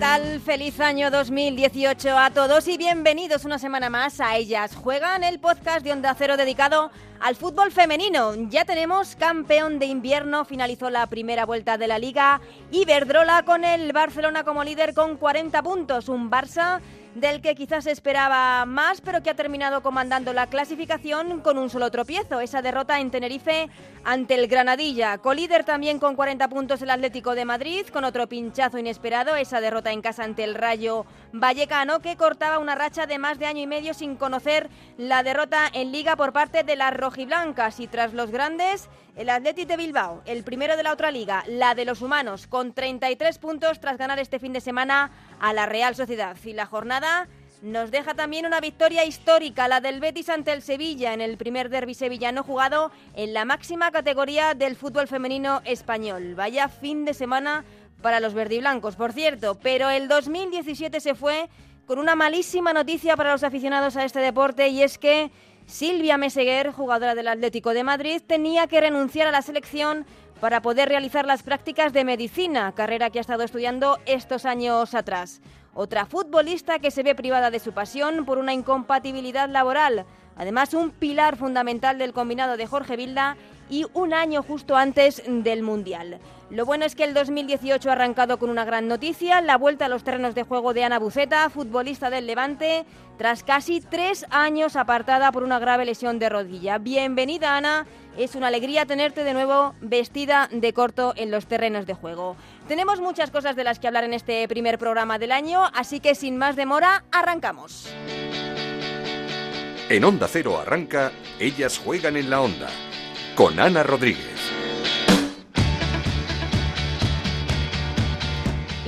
Tal? Feliz año 2018 a todos y bienvenidos una semana más a Ellas Juegan, el podcast de Onda Cero dedicado al fútbol femenino. Ya tenemos campeón de invierno, finalizó la primera vuelta de la liga Iberdrola con el Barcelona como líder con 40 puntos, un Barça del que quizás esperaba más, pero que ha terminado comandando la clasificación con un solo tropiezo, esa derrota en Tenerife ante el Granadilla. Colíder también con 40 puntos el Atlético de Madrid, con otro pinchazo inesperado, esa derrota en casa ante el Rayo Vallecano, que cortaba una racha de más de año y medio sin conocer la derrota en liga por parte de las rojiblancas. Y tras los grandes, el Athletic de Bilbao, el primero de la otra liga, la de los humanos, con 33 puntos tras ganar este fin de semana a la Real Sociedad. Y la jornada nos deja también una victoria histórica, la del Betis ante el Sevilla en el primer derby sevillano jugado en la máxima categoría del fútbol femenino español. Vaya fin de semana para los verdiblancos, por cierto, pero el 2017 se fue con una malísima noticia para los aficionados a este deporte y es que Silvia Meseguer, jugadora del Atlético de Madrid, tenía que renunciar a la selección para poder realizar las prácticas de medicina, carrera que ha estado estudiando estos años atrás. Otra futbolista que se ve privada de su pasión por una incompatibilidad laboral. Además, un pilar fundamental del combinado de Jorge Vilda y un año justo antes del Mundial. Lo bueno es que el 2018 ha arrancado con una gran noticia, la vuelta a los terrenos de juego de Ana Buceta, futbolista del Levante, tras casi tres años apartada por una grave lesión de rodilla. Bienvenida Ana, es una alegría tenerte de nuevo vestida de corto en los terrenos de juego. Tenemos muchas cosas de las que hablar en este primer programa del año, así que sin más demora, arrancamos. En Onda Cero arranca Ellas juegan en la onda con Ana Rodríguez.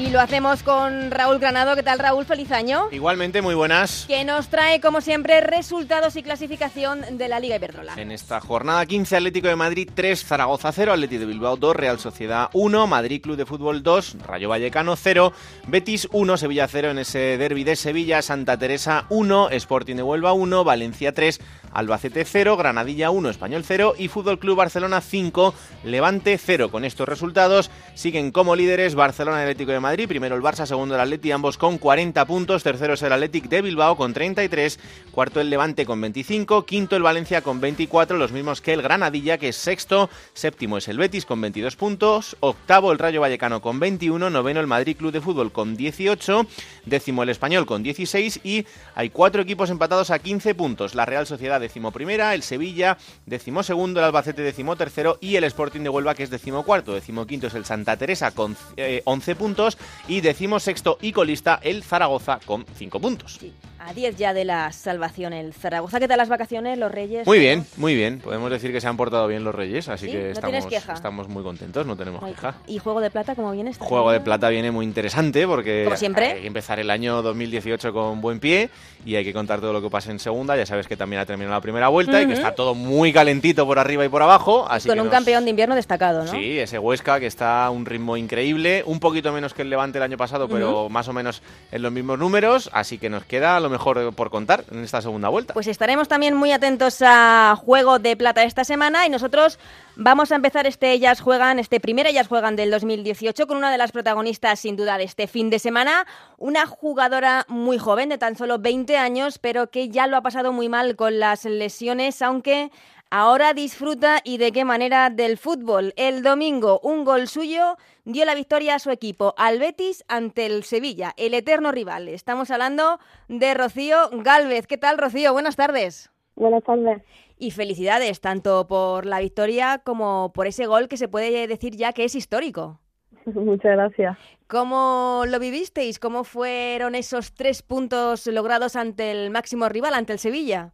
Y lo hacemos con Raúl Granado. ¿Qué tal, Raúl? Feliz año. Igualmente, muy buenas. Que nos trae, como siempre, resultados y clasificación de la Liga Iberdrola. En esta jornada 15, Atlético de Madrid 3, Zaragoza 0, Atlético de Bilbao 2, Real Sociedad 1, Madrid Club de Fútbol 2, Rayo Vallecano 0, Betis 1, Sevilla 0 en ese derby de Sevilla, Santa Teresa 1, Sporting de Huelva 1, Valencia 3, Albacete 0, Granadilla 1, Español 0 y Fútbol Club Barcelona 5, Levante 0. Con estos resultados siguen como líderes Barcelona y Atlético de Madrid, primero el Barça, segundo el Atleti, ambos con 40 puntos, tercero es el Athletic de Bilbao con 33, cuarto el Levante con 25, quinto el Valencia con 24, los mismos que el Granadilla que es sexto, séptimo es el Betis con 22 puntos, octavo el Rayo Vallecano con 21, noveno el Madrid Club de Fútbol con 18, décimo el Español con 16 y hay cuatro equipos empatados a 15 puntos, la Real Sociedad décimo primera, el Sevilla décimo segundo, el Albacete décimo tercero y el Sporting de Huelva que es décimo cuarto, es el Santa Teresa con 11 puntos y décimo sexto y colista el Zaragoza con 5 puntos. A 10 ya de la salvación el Zaragoza. ¿Qué tal las vacaciones, los Reyes? Muy bien, muy bien. Podemos decir que se han portado bien los Reyes, así ¿Sí? que ¿No estamos, queja? estamos muy contentos, no tenemos queja. ¿Y Juego de Plata cómo viene este Juego de? Plata viene muy interesante porque Como siempre. hay que empezar el año 2018 con buen pie y hay que contar todo lo que pasa en segunda. Ya sabes que también ha terminado la primera vuelta y que está todo muy calentito por arriba y por abajo. Así Con que un nos- campeón de invierno destacado, ¿no? Sí, ese Huesca que está a un ritmo increíble, un poquito menos que el Levante el año pasado, pero más o menos en los mismos números, así que nos queda lo mejor por contar en esta segunda vuelta. Pues estaremos también muy atentos a Juego de Plata esta semana y nosotros vamos a empezar este Ellas Juegan, este primer Ellas Juegan del 2018 con una de las protagonistas sin duda de este fin de semana, una jugadora muy joven de tan solo 20 años, pero que ya lo ha pasado muy mal con las lesiones, aunque ahora disfruta y de qué manera del fútbol. El domingo un gol suyo dio la victoria a su equipo, al Betis ante el Sevilla, el eterno rival. Estamos hablando de Rocío Galvez. ¿Qué tal, Rocío? Buenas tardes. Buenas tardes. Y felicidades tanto por la victoria como por ese gol que se puede decir ya que es histórico. Muchas gracias. ¿Cómo lo vivisteis? ¿Cómo fueron esos tres puntos logrados ante el máximo rival, ante el Sevilla?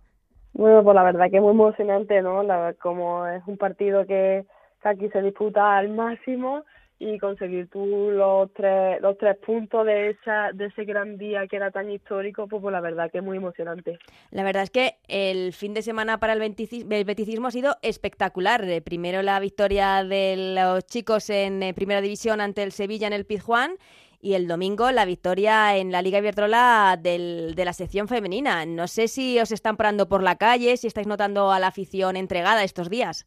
Bueno, pues la verdad que es muy emocionante, ¿no? La, como es un partido que, aquí se disputa al máximo y conseguir tú los tres los tres puntos de esa de ese gran día que era tan histórico, pues, pues la verdad que es muy emocionante. La verdad es que el fin de semana para el, el beticismo ha sido espectacular. Eh, Primero la victoria de los chicos en eh, Primera División ante el Sevilla en el Pizjuán y el domingo la victoria en la Liga Iberdrola del, de la sección femenina. No sé si os están parando por la calle, si estáis notando a la afición entregada estos días.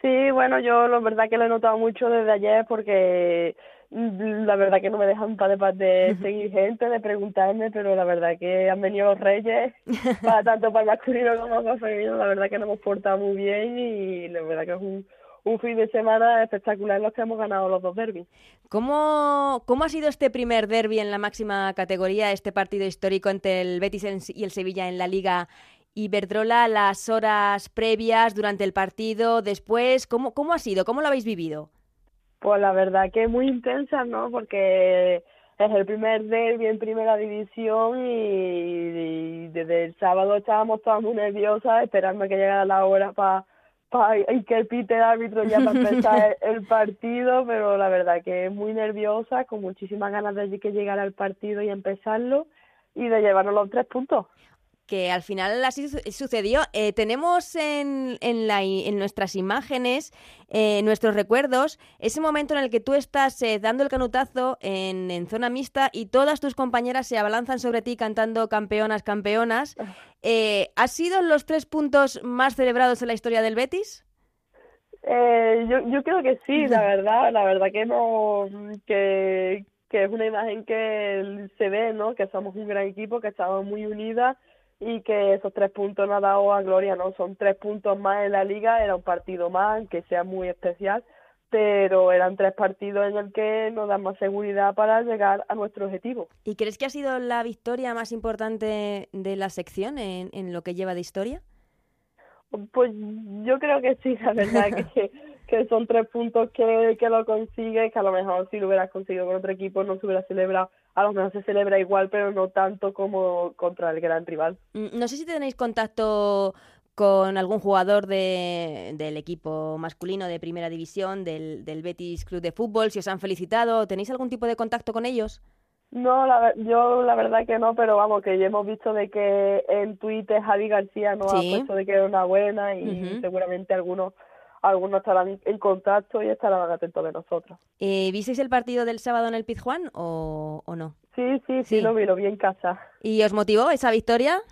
Sí, bueno, yo la verdad que lo he notado mucho desde ayer porque mm, la verdad que no me dejan para de, de seguir gente, de preguntarme, pero la verdad que han venido los reyes, para tanto para el masculino como para el femenino, la verdad que nos hemos portado muy bien y la verdad que es un, un fin de semana espectacular los que hemos ganado los dos derbis. ¿Cómo, ¿Cómo ha sido este primer derby en la máxima categoría, este partido histórico entre el Betis y el Sevilla en la Liga Iberdrola, las horas previas, durante el partido, después? ¿Cómo, cómo ha sido? ¿Cómo lo habéis vivido? Pues la verdad que muy intensa, ¿no? Porque es el primer derby en primera división y, desde el sábado estábamos todas muy nerviosas esperando que llegara la hora para y que pite el árbitro ya para empezar el partido, pero la verdad que muy nerviosa, con muchísimas ganas de que llegara el partido y empezarlo y de llevarnos los tres puntos que al final así sucedió. Eh, tenemos en, en, la, en, nuestras imágenes, eh, nuestros recuerdos, ese momento en el que tú estás eh, dando el canutazo en, en, zona mixta y todas tus compañeras se abalanzan sobre ti cantando campeonas, campeonas. Ah. Eh, ¿Han sido los tres puntos más celebrados en la historia del Betis? yo, yo creo que sí, la verdad, la verdad que no, que, que es una imagen que se ve, ¿no? Que somos un gran equipo, que estamos muy unidas y que esos tres puntos nos ha dado a Gloria, ¿no? Son tres puntos más en la liga, era un partido más, que sea muy especial, pero eran tres partidos en el que nos dan más seguridad para llegar a nuestro objetivo. ¿Y crees que ha sido la victoria más importante de la sección en, en lo que lleva de historia? Pues yo creo que sí, la verdad que, que son tres puntos que, que lo consigue, que a lo mejor si lo hubieras conseguido con otro equipo no se hubiera celebrado a lo mejor se celebra igual, pero no tanto como contra el gran rival. Mm, no sé si tenéis contacto con algún jugador de, del equipo masculino de primera división, del, del Betis Club de Fútbol, si os han felicitado, ¿tenéis algún tipo de contacto con ellos? No, la, yo la verdad que no, pero vamos, que ya hemos visto de que en Twitter Javi García nos ha puesto de que era una buena y seguramente algunos algunos estarán en contacto y estarán atentos de nosotros. Eh, ¿Visteis el partido del sábado en el Pizjuán o, o no? Sí, sí, sí, lo vi, lo vi en casa. ¿Y os motivó esa victoria?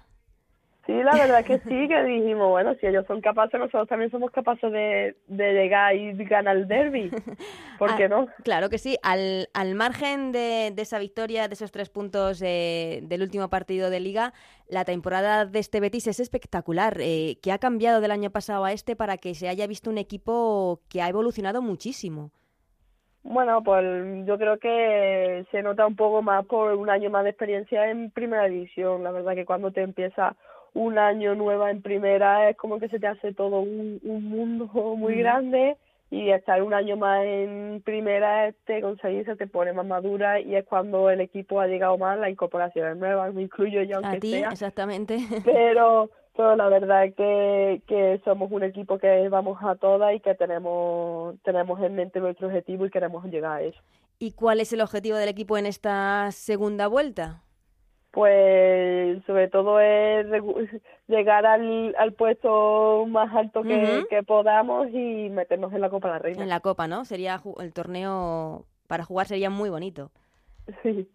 Sí, la verdad que sí, que dijimos, bueno, si ellos son capaces, nosotros también somos capaces de, de llegar y ganar el derby. ¿Por qué no? Claro que sí. Al, al margen de, de esa victoria, de esos tres puntos del último partido de Liga, la temporada de este Betis es espectacular. Eh, ¿Qué ha cambiado del año pasado a este para que se haya visto un equipo que ha evolucionado muchísimo? Bueno, pues yo creo que se nota un poco más por un año más de experiencia en primera división. La verdad que cuando te empieza un año nueva en primera es como que se te hace todo un, un mundo muy grande. Y estar un año más en primera te conseguir se te pone más madura y es cuando el equipo ha llegado más las incorporaciones nuevas me incluyo yo aunque a ti, exactamente. Pero pero la verdad es que, que somos un equipo que vamos a todas y que tenemos tenemos en mente nuestro objetivo y queremos llegar a eso. ¿Y cuál es el objetivo del equipo en esta segunda vuelta? Pues sobre todo es llegar al, al puesto más alto que, que, podamos y meternos en la Copa de la Reina. En la Copa, ¿no? Sería el torneo para jugar sería muy bonito. Sí.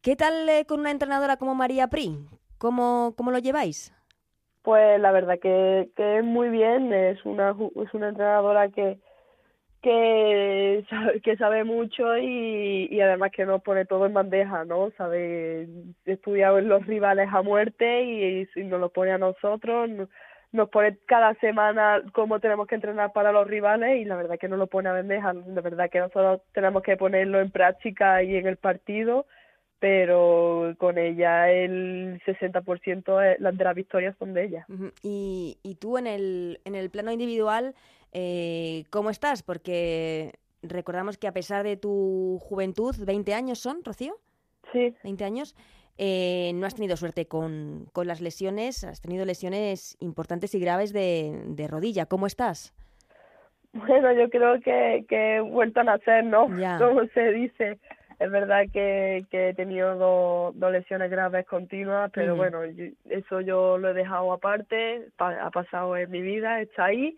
¿Qué tal eh, con una entrenadora como María Pri? ¿Cómo, cómo lo lleváis? Pues la verdad que, que muy bien, es una, es una entrenadora que, que sabe, que sabe mucho y, y además que nos pone todo en bandeja, ¿no? Sabe estudiar los rivales a muerte y, y nos lo pone a nosotros, nos, pone cada semana cómo tenemos que entrenar para los rivales y la verdad que nos lo pone a bandeja, la verdad que nosotros tenemos que ponerlo en práctica y en el partido, pero con ella el 60% de las victorias son de ella. Y, y tú en el, en el plano individual eh, ¿Cómo estás? Porque recordamos que a pesar de tu juventud, 20 años son, Rocío. Sí. 20 años. Eh, no has tenido suerte con, con, las lesiones, has tenido lesiones importantes y graves de, de, rodilla. ¿Cómo estás? Bueno, yo creo que, que he vuelto a nacer, ¿no? Como se dice. Es verdad que, que he tenido dos, lesiones graves continuas, pero bueno, eso yo lo he dejado aparte, ha pasado en mi vida, está ahí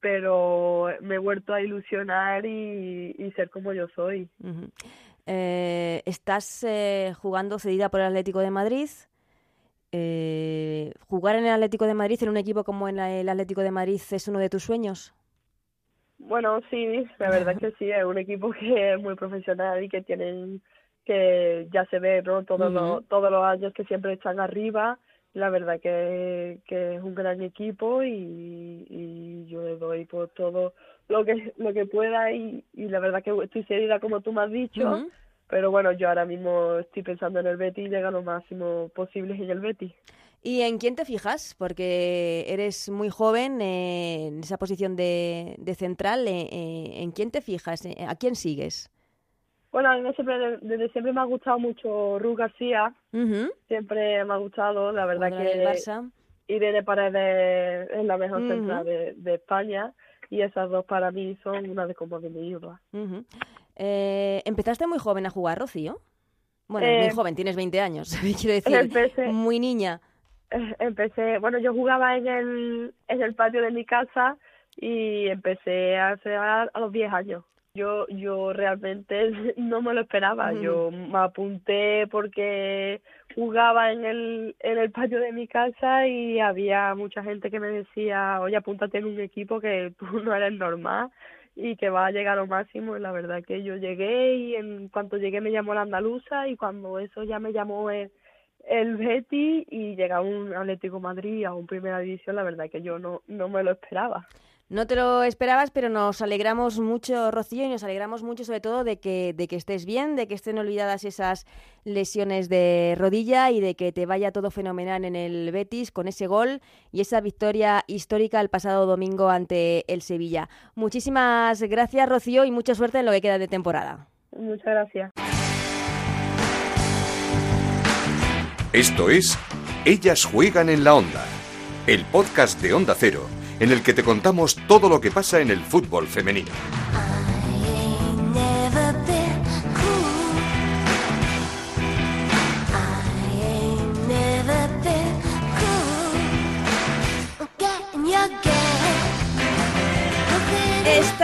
pero me he vuelto a ilusionar y, ser como yo soy. eh, estás eh, jugando cedida por el Atlético de Madrid. Eh, ¿Jugar en el Atlético de Madrid, en un equipo como en el Atlético de Madrid, es uno de tus sueños? Bueno, sí, la verdad que sí, es un equipo que es muy profesional y que tienen, que ya se ve, ¿no? Todos, los, todos los años que siempre están arriba. La verdad que, que es un gran equipo y, y yo le doy por todo lo que lo que pueda y, y la verdad que estoy seguida como tú me has dicho. Pero bueno, yo ahora mismo estoy pensando en el Betis y llegar lo máximo posible en el Betis. ¿Y en quién te fijas? Porque eres muy joven eh, en esa posición de, de central. Eh, eh, ¿En quién te fijas? ¿A quién sigues? Bueno, a mí siempre, desde siempre me ha gustado mucho Ru García. Siempre me ha gustado, la verdad que Barça. Irene Paredes es la mejor central de, de, España y esas dos para mí son una de como de mi ídola. Eh, ¿Empezaste muy joven a jugar, Rocío? Bueno, muy Eh, joven, tienes 20 años, quiero decir, Empecé, muy niña. eh, empecé, bueno, yo jugaba en el, en el patio de mi casa y empecé a hacer a, a los 10 años. Yo, yo realmente no me lo esperaba. Yo me apunté porque jugaba en el, en el patio de mi casa y había mucha gente que me decía, oye, apúntate en un equipo que tú no eres normal y que va a llegar a lo máximo. Y la verdad que yo llegué y en cuanto llegué me llamó la andaluza y cuando eso ya me llamó el, el Betis y llegar a un Atlético Madrid, a un primera división, la verdad que yo no, no me lo esperaba. No te lo esperabas, pero nos alegramos mucho, Rocío, y nos alegramos mucho sobre todo de que, de que estés bien, de que estén olvidadas esas lesiones de rodilla y de que te vaya todo fenomenal en el Betis con ese gol y esa victoria histórica el pasado domingo ante el Sevilla. Muchísimas gracias, Rocío, y mucha suerte en lo que queda de temporada. Muchas gracias. Esto es Ellas juegan en la onda, el podcast de Onda Cero, en el que te contamos todo lo que pasa en el fútbol femenino.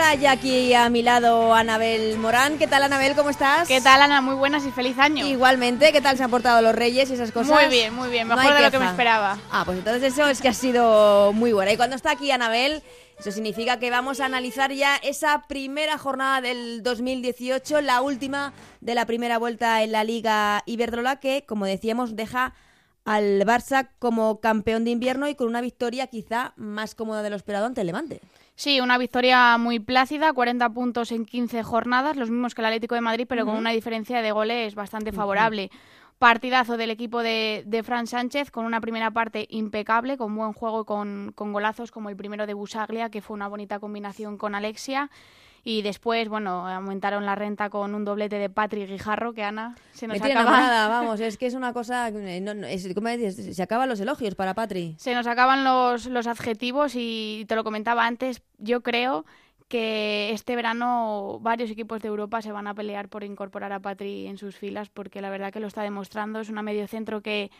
Está ya aquí a mi lado Anabel Morán. ¿Qué tal, Anabel? ¿Cómo estás? ¿Qué tal, Ana? Muy buenas y feliz año. Igualmente, ¿qué tal se han portado los reyes y esas cosas? Muy bien, muy bien. Mejor de lo que me esperaba. Ah, pues entonces eso es que ha sido muy buena. Y cuando está aquí Anabel, eso significa que vamos a analizar ya esa primera jornada del 2018, la última de la primera vuelta en la Liga Iberdrola, que, como decíamos, deja al Barça como campeón de invierno y con una victoria quizá más cómoda de lo esperado ante el Levante. Sí, una victoria muy plácida, 40 puntos en 15 jornadas, los mismos que el Atlético de Madrid, pero con una diferencia de goles bastante favorable. Partidazo del equipo de, de Fran Sánchez, con una primera parte impecable, con buen juego y con, con golazos como el primero de Busaglia, que fue una bonita combinación con Alexia. Y después, bueno, aumentaron la renta con un doblete de Patrick Guijarro, que Ana se nos Me acaba enamorada, vamos, es que es una cosa... eh, no, no, es, ¿Cómo dices? Se acaban los elogios para Patri. Se nos acaban los, los adjetivos y te lo comentaba antes, yo creo que este verano varios equipos de Europa se van a pelear por incorporar a Patri en sus filas porque la verdad que lo está demostrando, es una mediocentro que,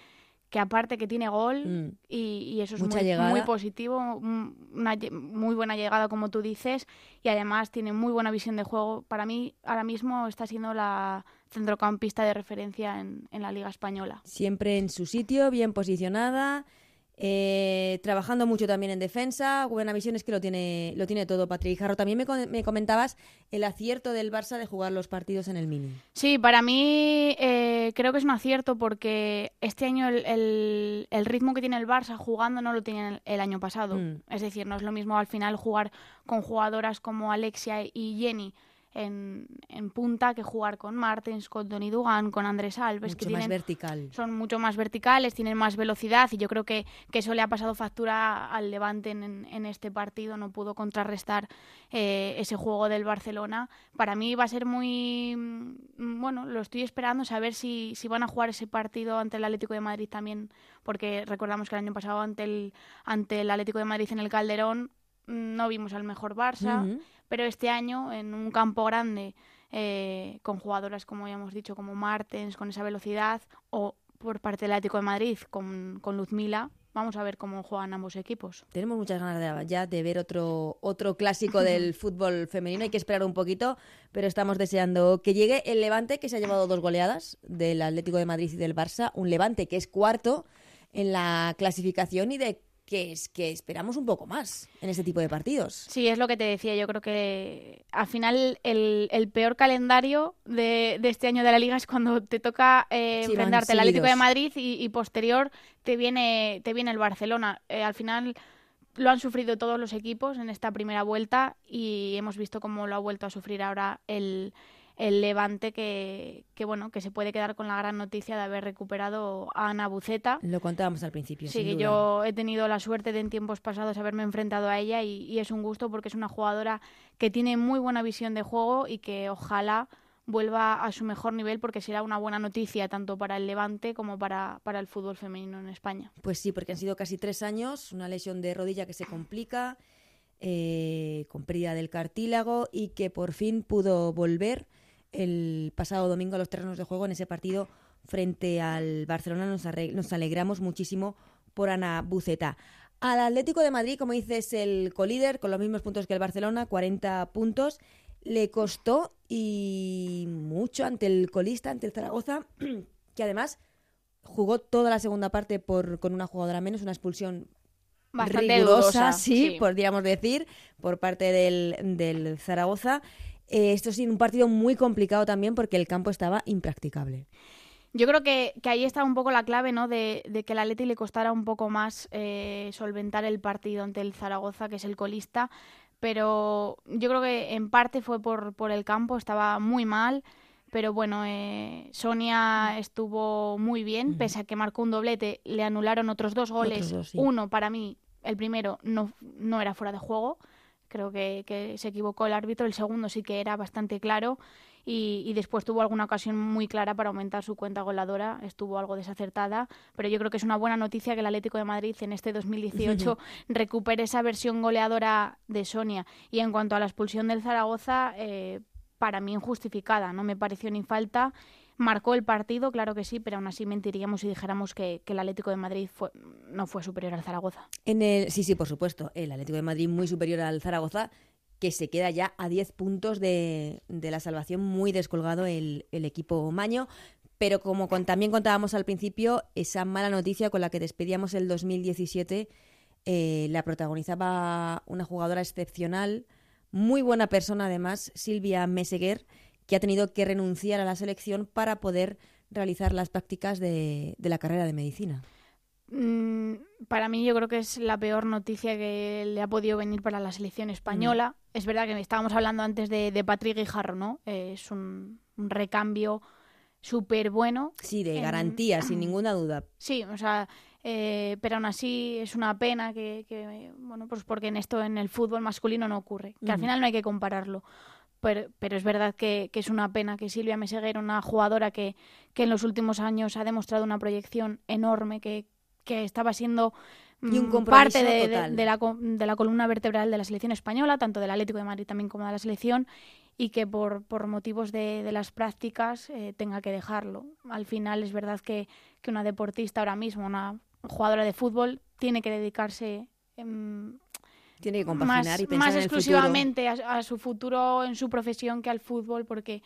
que aparte que tiene gol Mm. y, y eso es Mucha muy, muy positivo, mm, una muy buena llegada como tú dices y además tiene muy buena visión de juego. Para mí ahora mismo está siendo la centrocampista de referencia en, en la Liga Española. Siempre en su sitio, bien posicionada, eh, trabajando mucho también en defensa. Buena visión es que lo tiene, lo tiene todo Patrick Jarro. También me, comentabas el acierto del Barça de jugar los partidos en el mini. Sí, para mí eh, creo que es un acierto porque este año el, el- el ritmo que tiene el Barça jugando no lo el, el año pasado. Mm. Es decir, no es lo mismo al final jugar con jugadoras como Alexia y Jenny en, en punta que jugar con Martens, con Tony Dugan, con Andrés Alves, que más tienen vertical. son mucho más verticales, tienen más velocidad y yo creo que, que eso le ha pasado factura al Levante en, en este partido, no pudo contrarrestar eh, ese juego del Barcelona. Para mí va a ser muy, mm, bueno, lo estoy esperando, saber si, si van a jugar ese partido ante el Atlético de Madrid también, porque recordamos que el año pasado ante el, ante el Atlético de Madrid en el Calderón mm, no vimos al mejor Barça. Pero este año en un campo grande eh, con jugadoras como ya hemos dicho como Martens con esa velocidad o por parte del Atlético de Madrid con, con Luzmila vamos a ver cómo juegan ambos equipos. Tenemos muchas ganas de, ya de ver otro, otro clásico del fútbol femenino. Hay que esperar un poquito, pero estamos deseando que llegue el Levante, que se ha llevado dos goleadas del Atlético de Madrid y del Barça. Un Levante que es cuarto en la clasificación y de que es que esperamos un poco más en este tipo de partidos. Sí, es lo que te decía. Yo creo que al final el, el peor calendario de, de este año de la liga es cuando te toca eh, Sí, enfrentarte al Atlético de. Madrid y, y posterior te viene, te viene el Barcelona. Eh, al final lo han sufrido todos los equipos en esta primera vuelta y hemos visto cómo lo ha vuelto a sufrir ahora el, el Levante que, que bueno que se puede quedar con la gran noticia de haber recuperado a Ana Buceta. Lo contábamos al principio. Sí, sin que duda. yo he tenido la suerte de en tiempos pasados haberme enfrentado a ella y, y es un gusto porque es una jugadora que tiene muy buena visión de juego y que ojalá vuelva a su mejor nivel porque será una buena noticia tanto para el Levante como para, para el fútbol femenino en España. Pues sí, porque han sido casi tres años, una lesión de rodilla que se complica, eh, con pérdida del cartílago y que por fin pudo volver el pasado domingo a los terrenos de juego en ese partido frente al Barcelona. Nos, alegramos muchísimo por Ana Buceta. Al Atlético de Madrid, como dices, el colíder con los mismos puntos que el Barcelona, 40 puntos. Le costó y mucho ante el colista, ante el Zaragoza, que además jugó toda la segunda parte por, con una jugadora menos, una expulsión Bastante rigurosa, dudosa, sí, sí. podríamos decir, por parte del, del Zaragoza. Eh, esto sí, un partido muy complicado también porque el campo estaba impracticable. Yo creo que, que ahí está un poco la clave, ¿no? De, de que al Atleti le costara un poco más eh, solventar el partido ante el Zaragoza, que es el colista. Pero yo creo que en parte fue por, por el campo, estaba muy mal. Pero bueno, eh, Sonia estuvo muy bien, pese a que marcó un doblete, le anularon otros dos goles. Otros dos, sí. Uno, para mí, el primero no, no era fuera de juego. Creo que, que se equivocó el árbitro. El segundo sí que era bastante claro. Y, y después tuvo alguna ocasión muy clara para aumentar su cuenta goleadora. Estuvo algo desacertada. Pero yo creo que es una buena noticia que el Atlético de Madrid en este 2018 recupere esa versión goleadora de Sonia. Y en cuanto a la expulsión del Zaragoza, eh, para mí injustificada. No me pareció ni falta. Marcó el partido, claro que sí, pero aún así mentiríamos si dijéramos que, el Atlético de Madrid fue, no fue superior al Zaragoza. En el, sí, sí, por supuesto. El Atlético de Madrid muy superior al Zaragoza, que se queda ya a 10 puntos de, de la salvación, muy descolgado el, el equipo Maño. Pero como con- también contábamos al principio, esa mala noticia con la que despedíamos el 2017 eh, la protagonizaba una jugadora excepcional, muy buena persona además, Silvia Meseguer, que ha tenido que renunciar a la selección para poder realizar las prácticas de, de la carrera de medicina. Mm, para mí yo creo que es la peor noticia que le ha podido venir para la selección española. Es verdad que estábamos hablando antes de, de Patrick Guijarro, ¿no? Eh, es un, un recambio súper bueno. Sí, de En- garantía, sin ninguna duda. Sí, o sea, eh, pero aún así es una pena que, que, bueno, pues porque en esto, en el fútbol masculino no ocurre, que al final no hay que compararlo. Pero, pero es verdad que, que es una pena que Silvia Meseguer, una jugadora que, que en los últimos años ha demostrado una proyección enorme, que, que estaba siendo Y un mm, parte de, de- total. de la, de la columna vertebral de la selección española, tanto del Atlético de Madrid también como de la selección, y que por, por motivos de, de las prácticas eh, tenga que dejarlo. Al final es verdad que, que una deportista ahora mismo, una jugadora de fútbol, tiene que dedicarse em, Tiene que compaginar más, y pensar más en el futuro. exclusivamente a, a su futuro en su profesión que al fútbol, porque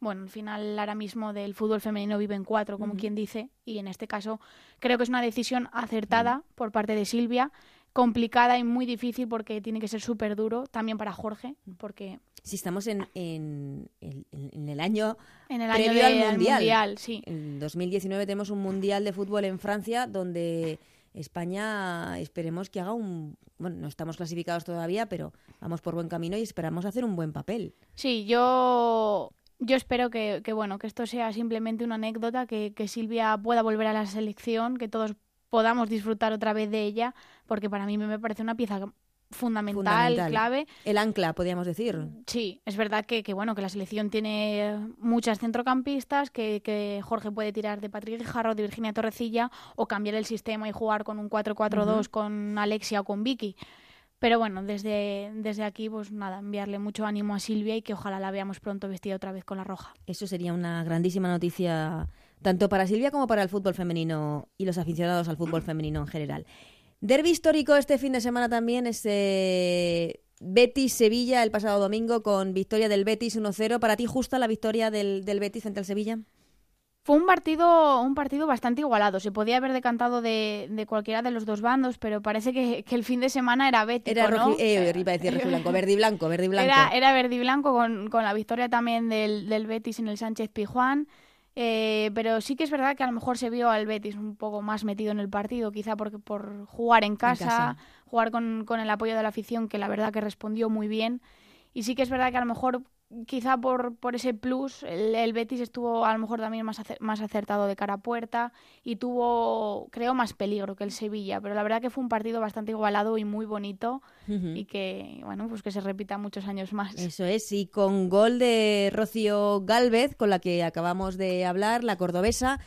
bueno, al final ahora mismo del fútbol femenino viven cuatro, como Ujú. quien dice, y en este caso creo que es una decisión acertada por parte de Silvia, complicada y muy difícil porque tiene que ser súper duro también para Jorge, porque Si estamos en, en, en- en el año, en el año Previo al de- al Mundial. sí. en 2019 tenemos un Mundial de Fútbol en Francia donde España esperemos que haga un... Bueno, no estamos clasificados todavía, pero vamos por buen camino y esperamos hacer un buen papel. Sí, yo, yo espero que, que, bueno, que esto sea simplemente una anécdota, que, que Silvia pueda volver a la selección, que todos podamos disfrutar otra vez de ella, porque para mí me parece una pieza fundamental, Fundamental. clave. El ancla, podríamos decir. Sí, es verdad que, que, bueno que la selección tiene muchas centrocampistas, que, que Jorge puede tirar de Patrick Guijarro, de Virginia Torrecilla, o cambiar el sistema y jugar con un 4-4-2 Ujú. con Alexia o con Vicky. Pero bueno, desde, desde aquí, pues nada, enviarle mucho ánimo a Silvia y que ojalá la veamos pronto vestida otra vez con la roja. Eso sería una grandísima noticia tanto para Silvia como para el fútbol femenino y los aficionados al fútbol femenino en general. Derby histórico este fin de semana también es eh, Betis-Sevilla el pasado domingo con victoria del Betis 1-0. ¿Para ti justa la victoria del, del Betis frente al Sevilla? Fue un partido, un partido bastante igualado. Se podía haber decantado de, de cualquiera de los dos bandos, pero parece que, que el fin de semana era bético, Era ¿no? roji- eh, iba a decir rojiblanco, verde y blanco, verde y blanco. Era, era verde y blanco con, con la victoria también del, del Betis en el Sánchez Pijuán. Eh, pero sí que es verdad que a lo mejor se vio al Betis un poco más metido en el partido, quizá porque por jugar en casa, casa. jugar con, con el apoyo de la afición, que la verdad que respondió muy bien. Y sí que es verdad que a lo mejor, quizá por, por ese plus, el, el Betis estuvo a lo mejor también más, acer- más acertado de cara a puerta y tuvo, creo, más peligro que el Sevilla. Pero la verdad que fue un partido bastante igualado y muy bonito y que, bueno, pues que se repita muchos años más. Eso es, y con gol de Rocío Galvez, con la que acabamos de hablar, la cordobesa,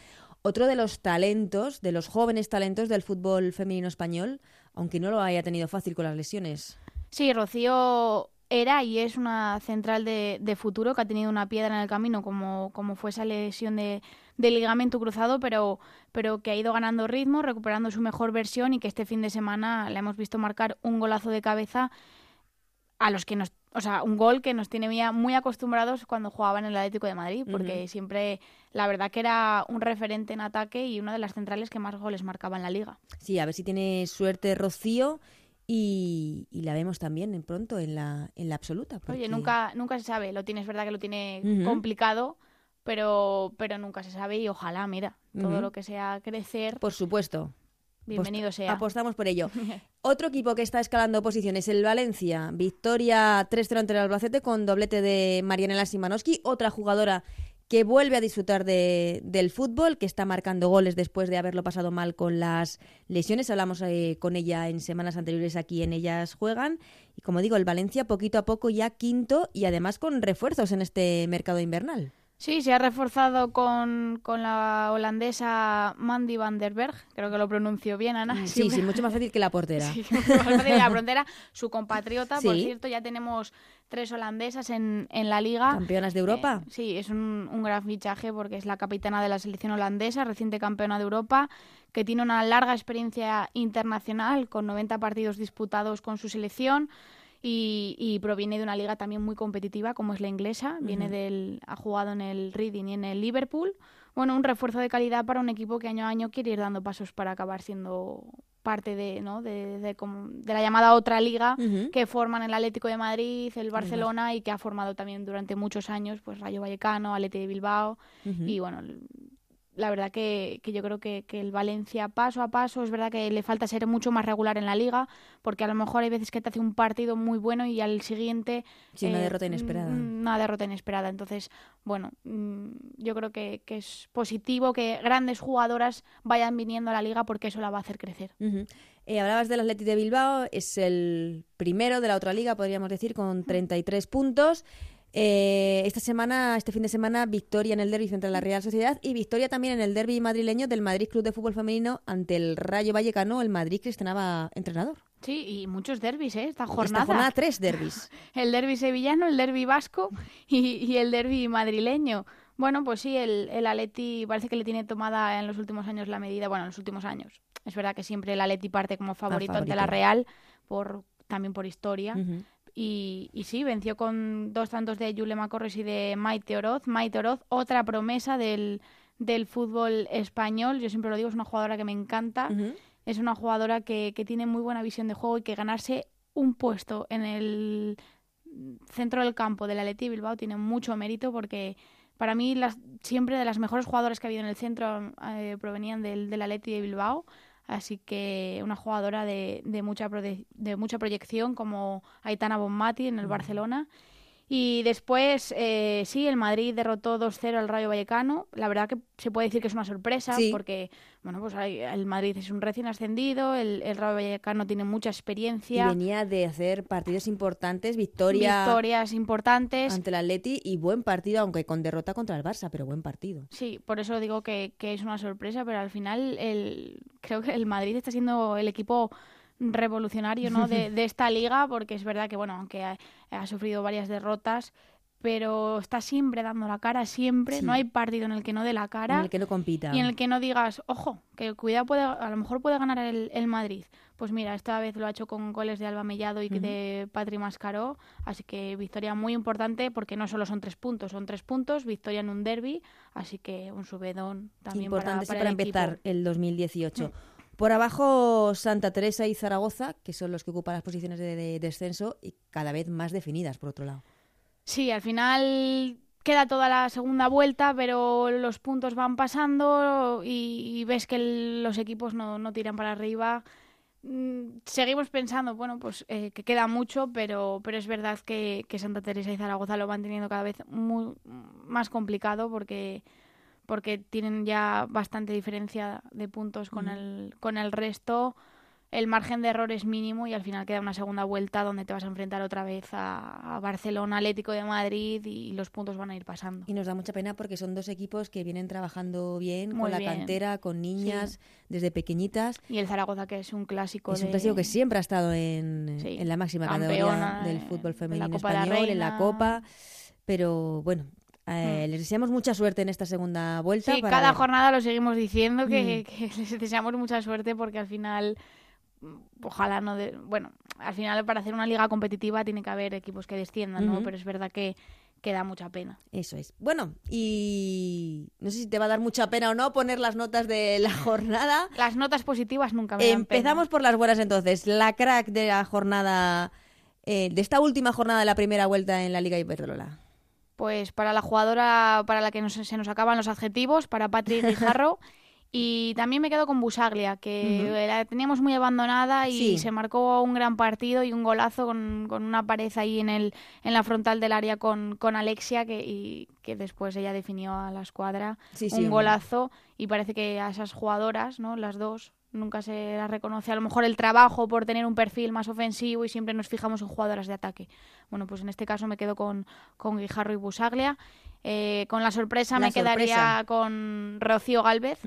otro de los talentos, de los jóvenes talentos del fútbol femenino español, aunque no lo haya tenido fácil con las lesiones. Sí, Rocío era y es una central de, de futuro que ha tenido una piedra en el camino, como, como fue esa lesión de, de ligamento cruzado, pero, pero que ha ido ganando ritmo, recuperando su mejor versión y que este fin de semana le hemos visto marcar un golazo de cabeza a los que nos, o sea, un gol que nos tiene ya muy acostumbrados cuando jugaba en el Atlético de Madrid, porque siempre, la verdad que era un referente en ataque y una de las centrales que más goles marcaba en la liga. Sí, a ver si tiene suerte Rocío y, y la vemos también en pronto en la, en la absoluta. Oye, nunca, nunca se sabe, lo tiene, es verdad que lo tiene complicado, pero, pero nunca se sabe y ojalá, mira, todo lo que sea crecer, Por supuesto. bienvenido sea. Apostamos por ello. Otro equipo que está escalando posiciones, el Valencia. Victoria 3-0 ante el Albacete con doblete de Marianela Simanowski, otra jugadora que vuelve a disfrutar de- del fútbol, que está marcando goles después de haberlo pasado mal con las lesiones. Hablamos eh, con ella en semanas anteriores aquí en Ellas Juegan. Y como digo, el Valencia poquito a poco ya quinto y además con refuerzos en este mercado invernal. Sí, se ha reforzado con, con la holandesa Mandy van der Berg, creo que lo pronuncio bien, Ana. Sí, Siempre- sí, mucho más fácil que la portera. Sí, mucho más fácil de la frontera, su compatriota, por Sí. cierto, ya tenemos tres holandesas en, en la liga. Campeonas de Europa. Eh, sí, es un, un gran fichaje porque es la capitana de la selección holandesa, reciente campeona de Europa, que tiene una larga experiencia internacional con 90 partidos disputados con su selección y, y proviene de una liga también muy competitiva como es la inglesa. Viene del, ha jugado en el Reading y en el Liverpool. Bueno, un refuerzo de calidad para un equipo que año a año quiere ir dando pasos para acabar siendo parte de, ¿no? de, de como- de la llamada otra liga que forman el Atlético de Madrid, el Barcelona y que ha formado también durante muchos años pues Rayo Vallecano, Atleti de Bilbao y bueno, la verdad que, que yo creo que, que el Valencia paso a paso es verdad que le falta ser mucho más regular en la liga porque a lo mejor hay veces que te hace un partido muy bueno y al siguiente Sí, una eh, derrota inesperada. mm, Una derrota inesperada. Entonces, bueno, mm, yo creo que, que es positivo que grandes jugadoras vayan viniendo a la liga porque eso la va a hacer crecer. Ujú. Eh, hablabas del Athletic de Bilbao, es el primero de la otra liga, podríamos decir, con 33 puntos. Eh, esta semana, este fin de semana, victoria en el derby frente a la Real Sociedad y victoria también en el derby madrileño del Madrid Club de Fútbol Femenino ante el Rayo Vallecano, el Madrid que estrenaba entrenador. Sí, y muchos derbis, ¿eh? Esta Esta jornada. tres derbis. El derby sevillano, el derby vasco y, y el derby madrileño. Bueno, pues sí, el, el Atleti parece que le tiene tomada en los últimos años la medida, bueno, en los últimos años. Es verdad que siempre el Atleti parte como favorito, ante la. Real, por también por historia. Y, y sí, venció con dos tantos de Yulema Corres y de Maite Oroz. Maite Oroz, otra promesa del, del fútbol español. Yo siempre lo digo, es una jugadora que me encanta. Es una jugadora que, que tiene muy buena visión de juego y que ganarse un puesto en el centro del campo del Atleti Bilbao tiene mucho mérito porque para mí las, siempre de las mejores jugadoras que ha habido en el centro eh, provenían del, del Atleti de Bilbao. Así que una jugadora de, de mucha, de mucha proyección como Aitana Bonmati en el Barcelona. Y después, eh, sí, el Madrid derrotó 2-0 al Rayo Vallecano. La verdad que se puede decir que es una sorpresa, Sí. porque bueno, pues el Madrid es un recién ascendido, el, el Rayo Vallecano tiene mucha Y experiencia, venía de hacer partidos importantes, victoria victorias importantes. ante el Atleti y buen partido, aunque con derrota contra el Barça, pero buen partido. Sí, por eso digo que, que es una sorpresa, pero al final el, creo que el Madrid está siendo el equipo revolucionario ¿no? de, de esta liga, porque es verdad que, bueno, aunque ha, ha sufrido varias derrotas, pero está siempre dando la cara, siempre. Sí. No hay partido en el que no dé la cara En el que no compita. y en el que no digas, ojo, que cuidado, puede, a lo mejor puede ganar el, el Madrid. Pues mira, esta vez lo ha hecho con goles de Alba Mellado y de Patri Mascaró, así que victoria muy importante porque no solo son tres puntos, son tres puntos, victoria en un derby, así que un subedón también Importante para, para, para el empezar equipo. el 2018. Por abajo Santa Teresa y Zaragoza, que son los que ocupan las posiciones de, de descenso y cada vez más definidas, por otro lado. Sí, al final queda toda la segunda vuelta, pero los puntos van pasando y, ves que los equipos no, no tiran para arriba. Mm, Seguimos pensando, bueno, pues eh, que queda mucho, pero, pero es verdad que, Santa Teresa y Zaragoza lo van teniendo cada vez más complicado porque, porque tienen ya bastante diferencia de puntos con, el, con el resto. El margen de error es mínimo y al final queda una segunda vuelta donde te vas a enfrentar otra vez a, a Barcelona, Atlético de Madrid y, los puntos van a ir pasando. Y nos da mucha pena porque son dos equipos que vienen trabajando bien, Muy con la bien. cantera, con niñas, desde pequeñitas. Y el Zaragoza, que es un clásico. Es un de- clásico que siempre ha estado en, Sí, en la máxima campeona categoría del de- fútbol femenino español, en la. Copa. Pero bueno, eh, Mm. les deseamos mucha suerte en esta segunda vuelta. Sí, para cada ver. jornada lo seguimos diciendo que, Mm. que les deseamos mucha suerte porque al final, mm, ojalá no. De, bueno, al final para hacer una liga competitiva tiene que haber equipos que desciendan, ¿no? Pero es verdad que, que da mucha pena. Eso es. Bueno, y no sé si te va a dar mucha pena o no poner las notas de la jornada. Las notas positivas nunca me dan pena. Empezamos por las buenas entonces. La crack de la jornada, eh, de esta última jornada de la primera vuelta en la Liga Iberdrola. Pues para la jugadora para la que nos- se nos acaban los adjetivos, para Patrick Guijarro. y también me quedo con Busaglia, que la teníamos muy abandonada y Sí. se marcó un gran partido y un golazo con, con una pared ahí en, el, en la frontal del área con, con Alexia, que, y, que después ella definió a la escuadra. Sí, un- golazo y parece que a esas jugadoras, ¿no? las dos, nunca se las reconoce a lo mejor el trabajo por tener un perfil más ofensivo y siempre nos fijamos en jugadoras de ataque. Bueno, pues en este caso me quedo con, con Guijarro y Busaglia. Eh, con la sorpresa La me quedaría con Rocío Galvez,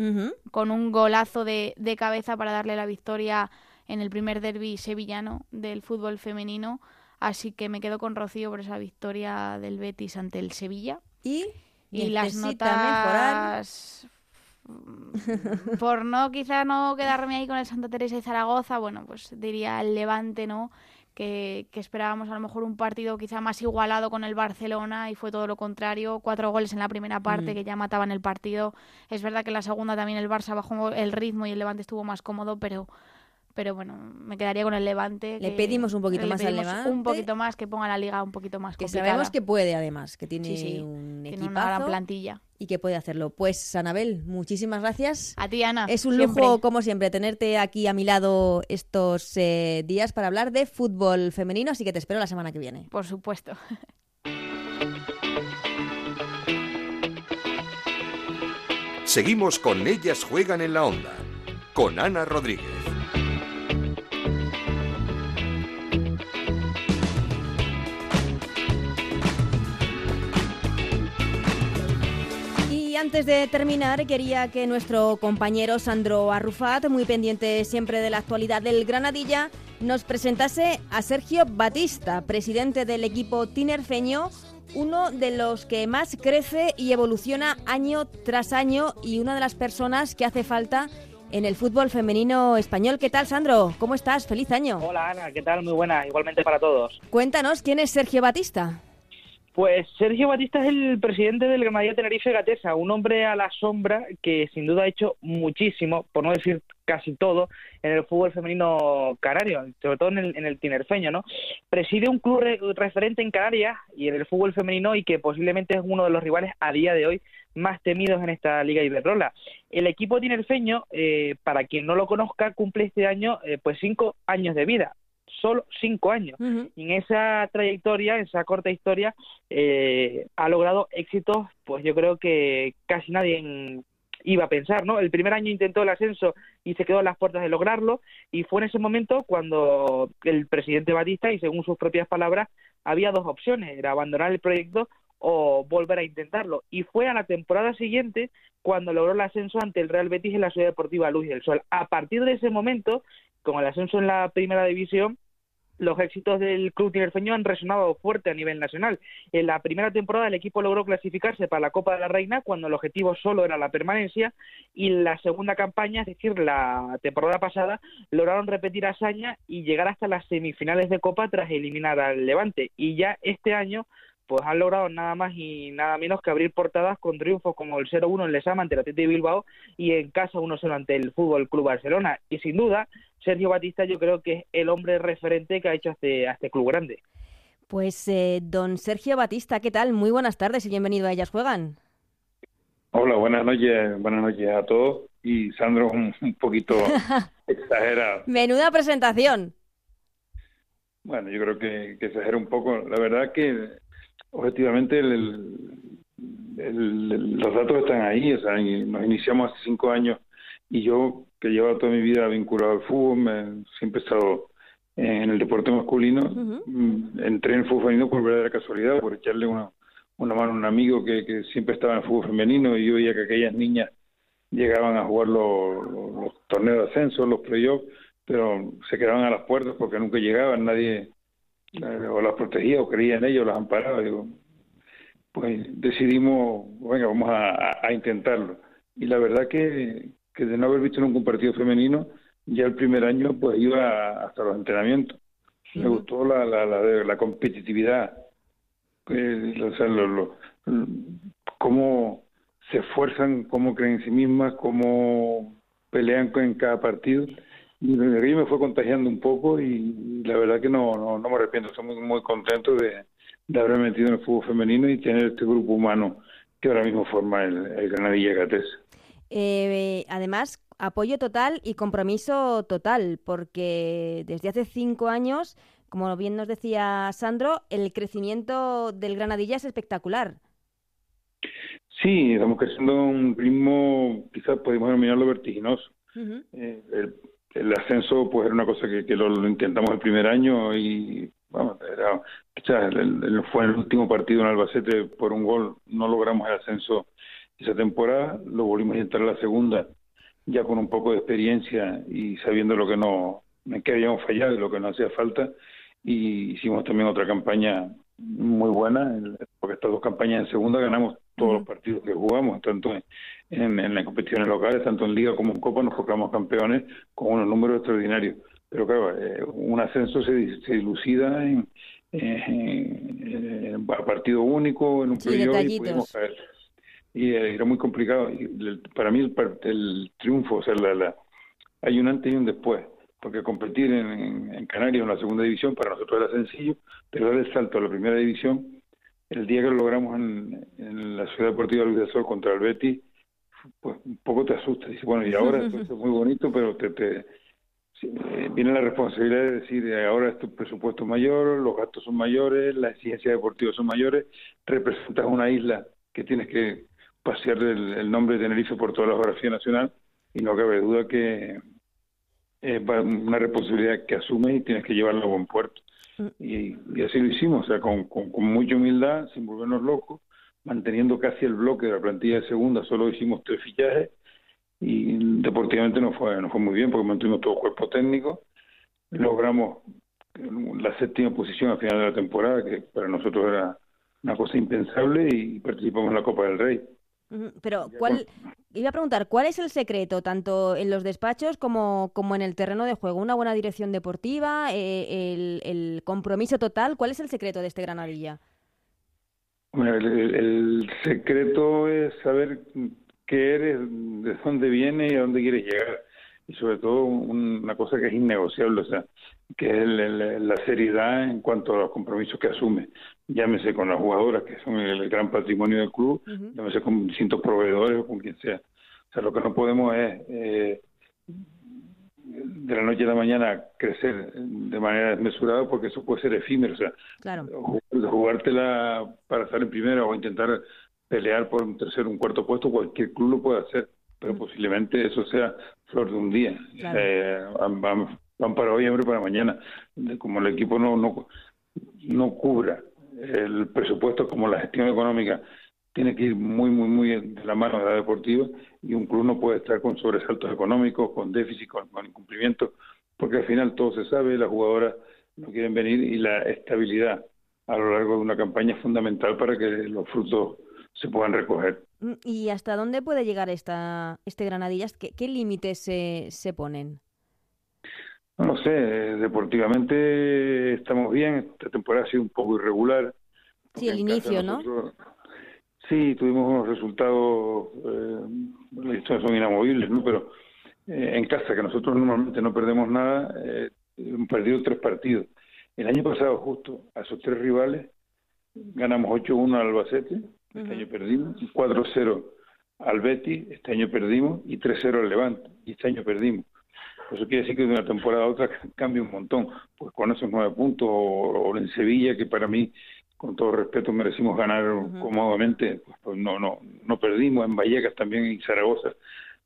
con un golazo de, de cabeza para darle la victoria en el primer derby sevillano del fútbol femenino. Así que me quedo con Rocío por esa victoria del Betis ante el Sevilla. Y, Y las mejorar. Mm, Por no, quizá no quedarme ahí con el Santa Teresa y Zaragoza, bueno, pues diría el Levante, ¿no? Que, que esperábamos a lo mejor un partido quizá más igualado con el Barcelona y fue todo lo contrario. Cuatro goles en la primera parte Mm. que ya mataban el partido. Es verdad que en la segunda también el Barça bajó el ritmo y el Levante estuvo más cómodo, pero. Pero bueno, me quedaría con el Levante. Le que- pedimos un poquito más al Levante. Un poquito más, que ponga la liga un poquito más Que complicada. sabemos que puede, además, que tiene Sí, sí, un Tiene una gran plantilla. Y que puede hacerlo. Pues, Sanabel, muchísimas gracias. A ti, Ana. Es un siempre. lujo, como siempre, tenerte aquí a mi lado estos eh, días para hablar de fútbol femenino, así que te espero la semana que viene. Por supuesto. Seguimos con Ellas Juegan en la Onda, con Ana Rodríguez. Antes de terminar, quería que nuestro compañero Sandro Arrufat, muy pendiente siempre de la actualidad del Granadilla, nos presentase a Sergio Batista, presidente del equipo tinerfeño, uno de los que más crece y evoluciona año tras año y una de las personas que hace falta en el fútbol femenino español. ¿Qué tal, Sandro? ¿Cómo estás? ¡Feliz año! Hola Ana, ¿qué tal? Muy buena, igualmente para todos. Cuéntanos, ¿quién es Sergio Batista? Pues Sergio Batista es el presidente del Granadilla Tenerife Gatesa, un hombre a la sombra que sin duda ha hecho muchísimo, por no decir casi todo, en el fútbol femenino canario, sobre todo en el, en el tinerfeño, ¿no? Preside un club re- referente en Canarias y en el fútbol femenino y que posiblemente es uno de los rivales a día de hoy más temidos en esta Liga Iberdrola. El equipo tinerfeño, eh, para quien no lo conozca, cumple este año eh, pues cinco años de vida, solo cinco años. Y en esa trayectoria, en esa corta historia, eh, ha logrado éxitos, pues yo creo que casi nadie en- iba a pensar, ¿no? El primer año intentó el ascenso y se quedó a las puertas de lograrlo, y fue en ese momento cuando el presidente Batista, y según sus propias palabras, había dos opciones, era abandonar el proyecto o volver a intentarlo. Y fue a la temporada siguiente cuando logró el ascenso ante el Real Betis en la Ciudad Deportiva Luz del Sol. A partir de ese momento, con el ascenso en la primera división, los éxitos del club tinerfeño han resonado fuerte a nivel nacional. En la primera temporada el equipo logró clasificarse para la Copa de la Reina cuando el objetivo solo era la permanencia y en la segunda campaña, es decir, la temporada pasada, lograron repetir hazaña y llegar hasta las semifinales de Copa tras eliminar al Levante. Y ya este año pues han logrado nada más y nada menos que abrir portadas con triunfos como el 0-1 en Lesama ante el Atlético de Bilbao y en casa 1-0 ante el Fútbol Club Barcelona. Y sin duda, Sergio Batista yo creo que es el hombre referente que ha hecho a este, a este club grande. Pues eh, don Sergio Batista, ¿qué tal? Muy buenas tardes y bienvenido a Ellas Juegan. Hola, buenas noches, buenas noches a todos. Y Sandro un, un poquito exagerado. Menuda presentación. Bueno, yo creo que, que exagera un poco. La verdad que objetivamente el- el- el- los datos están ahí. O sea, nos iniciamos hace cinco años y yo, que llevo toda mi vida vinculado al fútbol, me- siempre he estado en el deporte masculino, mm, entré en el fútbol femenino por verdadera casualidad, por echarle una, una mano a un amigo que, que siempre estaba en el fútbol femenino y yo veía que aquellas niñas llegaban a jugar los, los- torneos de ascenso, los playoffs, pero se quedaban a las puertas porque nunca llegaban, nadie o las protegía o creía en ellos, las amparaba. Digo, pues decidimos, venga, vamos a, intentarlo. Y la verdad que, que de no haber visto nunca un partido femenino, ya el primer año pues iba hasta los entrenamientos. Me gustó la, la, la, la competitividad, eh, o sea, lo, lo- cómo se esfuerzan, cómo creen en sí mismas, cómo pelean en cada partido. Ahí me fue contagiando un poco y la verdad que no, no, no me arrepiento, estoy muy, muy contento de, de haberme metido en el fútbol femenino y tener este grupo humano que ahora mismo forma el, el Granadilla Gatés. Eh, además, apoyo total y compromiso total, porque desde hace cinco años, como bien nos decía Sandro, el crecimiento del Granadilla es espectacular. Sí, estamos creciendo a un ritmo, quizás podemos denominarlo vertiginoso. Eh, el, el ascenso pues era una cosa que, lo, intentamos el primer año y vamos, era, quizás el- el- fue el último partido en Albacete por un gol, no logramos el ascenso esa temporada, lo volvimos a intentar la segunda ya con un poco de experiencia y sabiendo lo que no, en qué habíamos fallado y lo que no hacía falta y hicimos también otra campaña muy buena, porque estas dos campañas en segunda ganamos todos los partidos que jugamos, tanto en, en, en las competiciones locales, tanto en Liga como en Copa, nos proclamamos campeones con unos números extraordinarios. Pero claro, eh, un ascenso se, se dilucida en, en- partido único, en un Sí, y pudimos caer. Y eh, era muy complicado. Y para mí el, triunfo, o sea, la, la- hay un antes y un después, porque competir en, en, en Canarias en la segunda división para nosotros era sencillo, pero dar el salto a la primera división, el día que lo logramos en, la Ciudad Deportiva Luis del Sol contra el Betis, pues un poco te asusta. Dices, bueno, y ahora es muy bonito, pero te, te eh, viene la responsabilidad de decir, eh, ahora es tu presupuesto mayor, los gastos son mayores, las exigencias deportivas son mayores, representas una isla que tienes que pasear el, nombre de Tenerife por toda la geografía nacional y no cabe duda que es va- una responsabilidad que asumes y tienes que llevarla a buen puerto. Y, y así lo hicimos, o sea, con, con, mucha humildad, sin volvernos locos, manteniendo casi el bloque de la plantilla de segunda, solo hicimos tres fichajes y deportivamente no fue, no fue muy bien porque mantuvimos todo el cuerpo técnico, logramos la séptima posición al final de la temporada, que para nosotros era una cosa impensable y participamos en la Copa del Rey. Pero, ¿cuál, iba a preguntar, ¿cuál es el secreto, tanto en los despachos como, como en el terreno de juego? ¿Una buena dirección deportiva? Eh, el, el compromiso total? ¿Cuál es el secreto de este Granadilla? Bueno, el, el- secreto es saber qué eres, de dónde vienes y a dónde quieres llegar. Y sobre todo un- una cosa que es innegociable, o sea, que es el- la seriedad en cuanto a los compromisos que asume. Llámese con las jugadoras, que son el, gran patrimonio del club, llámese con distintos proveedores o con quien sea. O sea, lo que no podemos es eh, de la noche a la mañana crecer de manera desmesurada porque eso puede ser efímero. O sea, Claro. jugártela para estar en primera o intentar pelear por un tercer un cuarto puesto, cualquier club lo puede hacer, pero posiblemente eso sea flor de un día. Claro. Eh, van, van- para hoy, hambre para mañana. Como el equipo no, no, no cubra el presupuesto como la gestión económica tiene que ir muy, muy, muy de la mano de la deportiva y un club no puede estar con sobresaltos económicos, con déficit, con, con incumplimiento, porque al final todo se sabe, las jugadoras no quieren venir y la estabilidad a lo largo de una campaña es fundamental para que los frutos se puedan recoger. Mm, ¿Y hasta dónde puede llegar esta, este Granadillas? ¿Qué, qué límites se, se ponen? No sé, deportivamente estamos bien, esta temporada ha sido un poco irregular. Sí, el inicio, ¿no? Sí, tuvimos unos resultados, eh, estos son inamovibles, ¿no? Pero eh, en casa, que nosotros normalmente no perdemos nada, eh, hemos perdido tres partidos. El año pasado, justo, a esos tres rivales, ganamos 8-1 al Albacete, este año perdimos, 4-0 al Betis, este año perdimos, y 3-0 al Levante, y este año perdimos. Eso quiere decir que de una temporada a otra cambia un montón. Pues con esos nueve puntos, o, o en Sevilla, que para mí, con todo respeto, merecimos ganar cómodamente, pues, pues no, no, no perdimos. En Vallecas también y Zaragoza,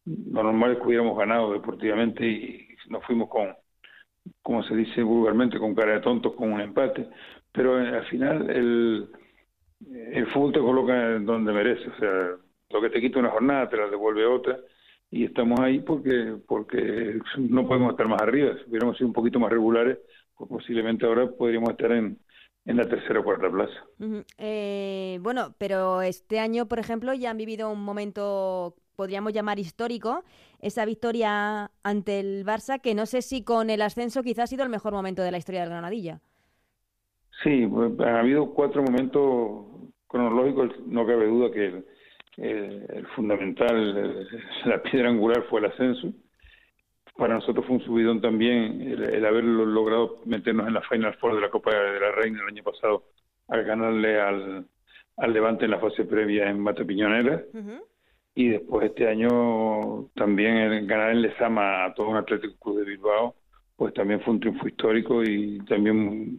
lo normal es que hubiéramos ganado deportivamente y nos fuimos con, como se dice vulgarmente, con cara de tontos, con un empate. Pero eh, al final el, el fútbol te coloca en donde merece. O sea, lo que te quita una jornada te la devuelve otra. Y estamos ahí porque porque no podemos estar más arriba. Si hubiéramos sido un poquito más regulares, pues posiblemente ahora podríamos estar en, en la tercera o cuarta plaza. Eh, bueno, pero este año, por ejemplo, ya han vivido un momento, podríamos llamar histórico, esa victoria ante el Barça, que no sé si con el ascenso quizás ha sido el mejor momento de la historia del Granadilla. Sí, pues, ha habido cuatro momentos cronológicos. No cabe duda que el, el- el fundamental, el- la piedra angular fue el ascenso. Para nosotros fue un subidón también el, el haber lo- logrado meternos en la Final Four de la Copa de la Reina el año pasado al ganarle al, al Levante en la fase previa en Mata Piñonera y después este año también el ganar en Lezama a todo un Atlético Club de Bilbao pues también fue un triunfo histórico y también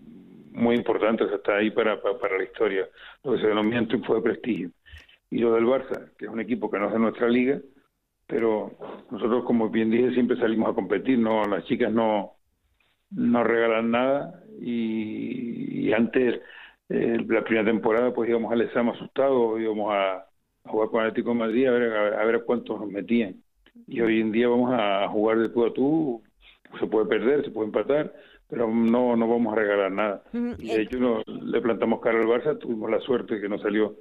muy importante, o sea, está ahí para, para, para la historia, lo que se denomina un triunfo de prestigio. Y lo del Barça, que es un equipo que no es de nuestra liga, pero nosotros, como bien dije, siempre salimos a competir, no las chicas no, no regalan nada y, y antes, eh, la primera temporada, pues íbamos al examen asustados, íbamos a, a jugar con Atlético de Madrid a ver, a, a ver cuántos nos metían. Y hoy en día vamos a jugar de tú a tú, se puede perder, se puede empatar, pero no, no vamos a regalar nada. Y de hecho no, le plantamos cara al Barça, tuvimos la suerte que nos salió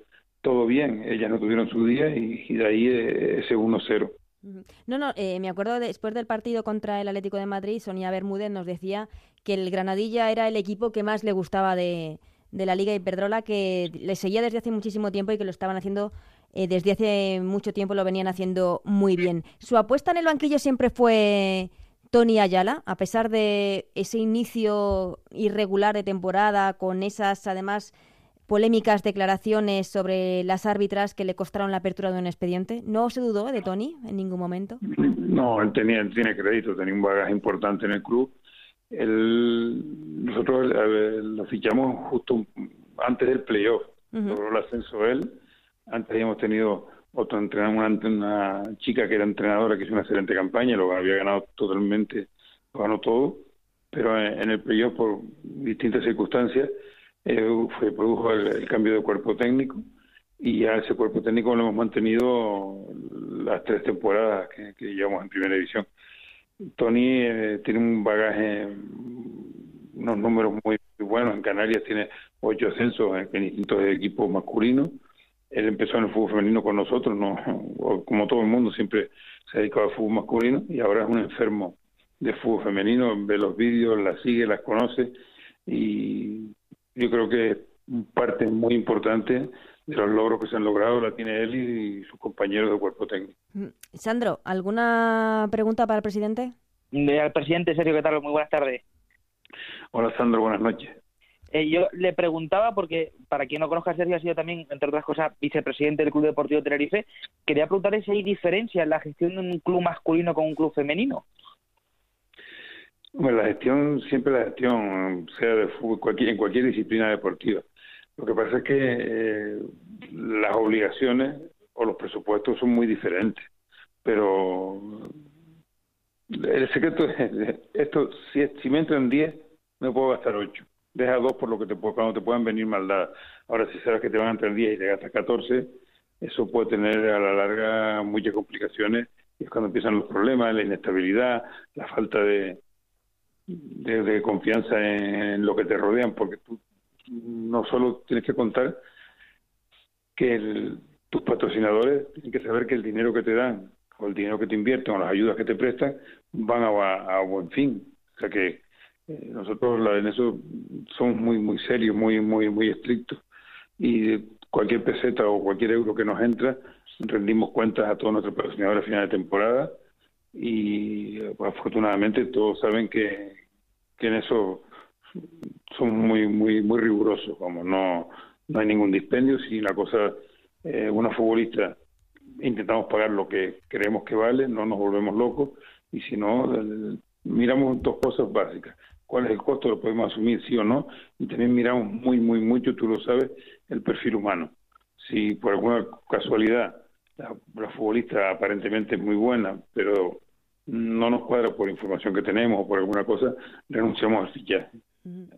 todo bien, ellas no tuvieron su día y, de ahí eh, ese 1-0. Ujú. No, no, eh, me acuerdo después del partido contra el Atlético de Madrid, Sonia Bermúdez nos decía que el Granadilla era el equipo que más le gustaba de, de la Liga Iberdrola, que le seguía desde hace muchísimo tiempo y que lo estaban haciendo eh, desde hace mucho tiempo, lo venían haciendo muy bien. Su apuesta en el banquillo siempre fue Tony Ayala, a pesar de ese inicio irregular de temporada, con esas además polémicas declaraciones sobre las árbitras que le costaron la apertura de un expediente. ¿No se dudó de Tony en ningún momento? No, él tenía, él tiene crédito, tenía un bagaje importante en el club. Él, nosotros eh, lo fichamos justo antes del playoff, logró el ascenso él. Antes habíamos tenido otro entrenador, una, una chica que era entrenadora que hizo una excelente campaña, lo había ganado totalmente, lo ganó todo, pero en, en el playoff por distintas circunstancias eh, fue, produjo el, cambio de cuerpo técnico y ya ese cuerpo técnico lo hemos mantenido las tres temporadas que, llevamos en primera división. Tony eh, tiene un bagaje, unos números muy, muy buenos. En Canarias tiene ocho ascensos en, en distintos equipos masculinos. Él empezó en el fútbol femenino con nosotros, no como todo el mundo, siempre se ha dedicado al fútbol masculino y ahora es un enfermo de fútbol femenino, ve los vídeos, las sigue, las conoce y yo creo que parte muy importante de los logros que se han logrado la tiene él y sus compañeros de cuerpo técnico. Mm. Sandro, ¿alguna pregunta para el presidente? Eh, Al presidente Sergio, ¿qué tal? Muy buenas tardes. Hola Sandro, buenas noches. Eh, yo le preguntaba, porque para quien no conozca a Sergio, ha sido también, entre otras cosas, vicepresidente del Club Deportivo Tenerife. Quería preguntarle si hay diferencia en la gestión de un club masculino con un club femenino. Bueno, la gestión, siempre la gestión, sea de fútbol, cualquier, en cualquier disciplina deportiva. Lo que pasa es que eh, las obligaciones o los presupuestos son muy diferentes, pero el secreto es esto, si, si me entran 10, me puedo gastar 8. Deja 2 por lo que te cuando te puedan venir maldadas. Ahora, si sabes que te van a entrar 10 y te gastas 14, eso puede tener a la larga muchas complicaciones y es cuando empiezan los problemas, la inestabilidad, la falta de, de, confianza en, lo que te rodean, porque tú no solo tienes que contar que tus patrocinadores tienen que saber que el dinero que te dan o el dinero que te invierten o las ayudas que te prestan van a, buen fin. O sea que eh, nosotros en eso somos muy muy serios, muy muy muy estrictos y cualquier peseta o cualquier euro que nos entra rendimos cuentas a todos nuestros patrocinadores a final de temporada y afortunadamente todos saben que, en eso somos muy muy muy rigurosos vamos no no hay ningún dispendio. Si la cosa eh, una futbolista intentamos pagar lo que creemos que vale no nos volvemos locos y si no eh, miramos dos cosas básicas. Cuál es el costo lo podemos asumir sí o no y también miramos muy muy mucho tú lo sabes el perfil humano. Si por alguna casualidad la, la futbolista aparentemente es muy buena pero no nos cuadra por información que tenemos o por alguna cosa renunciamos al fichaje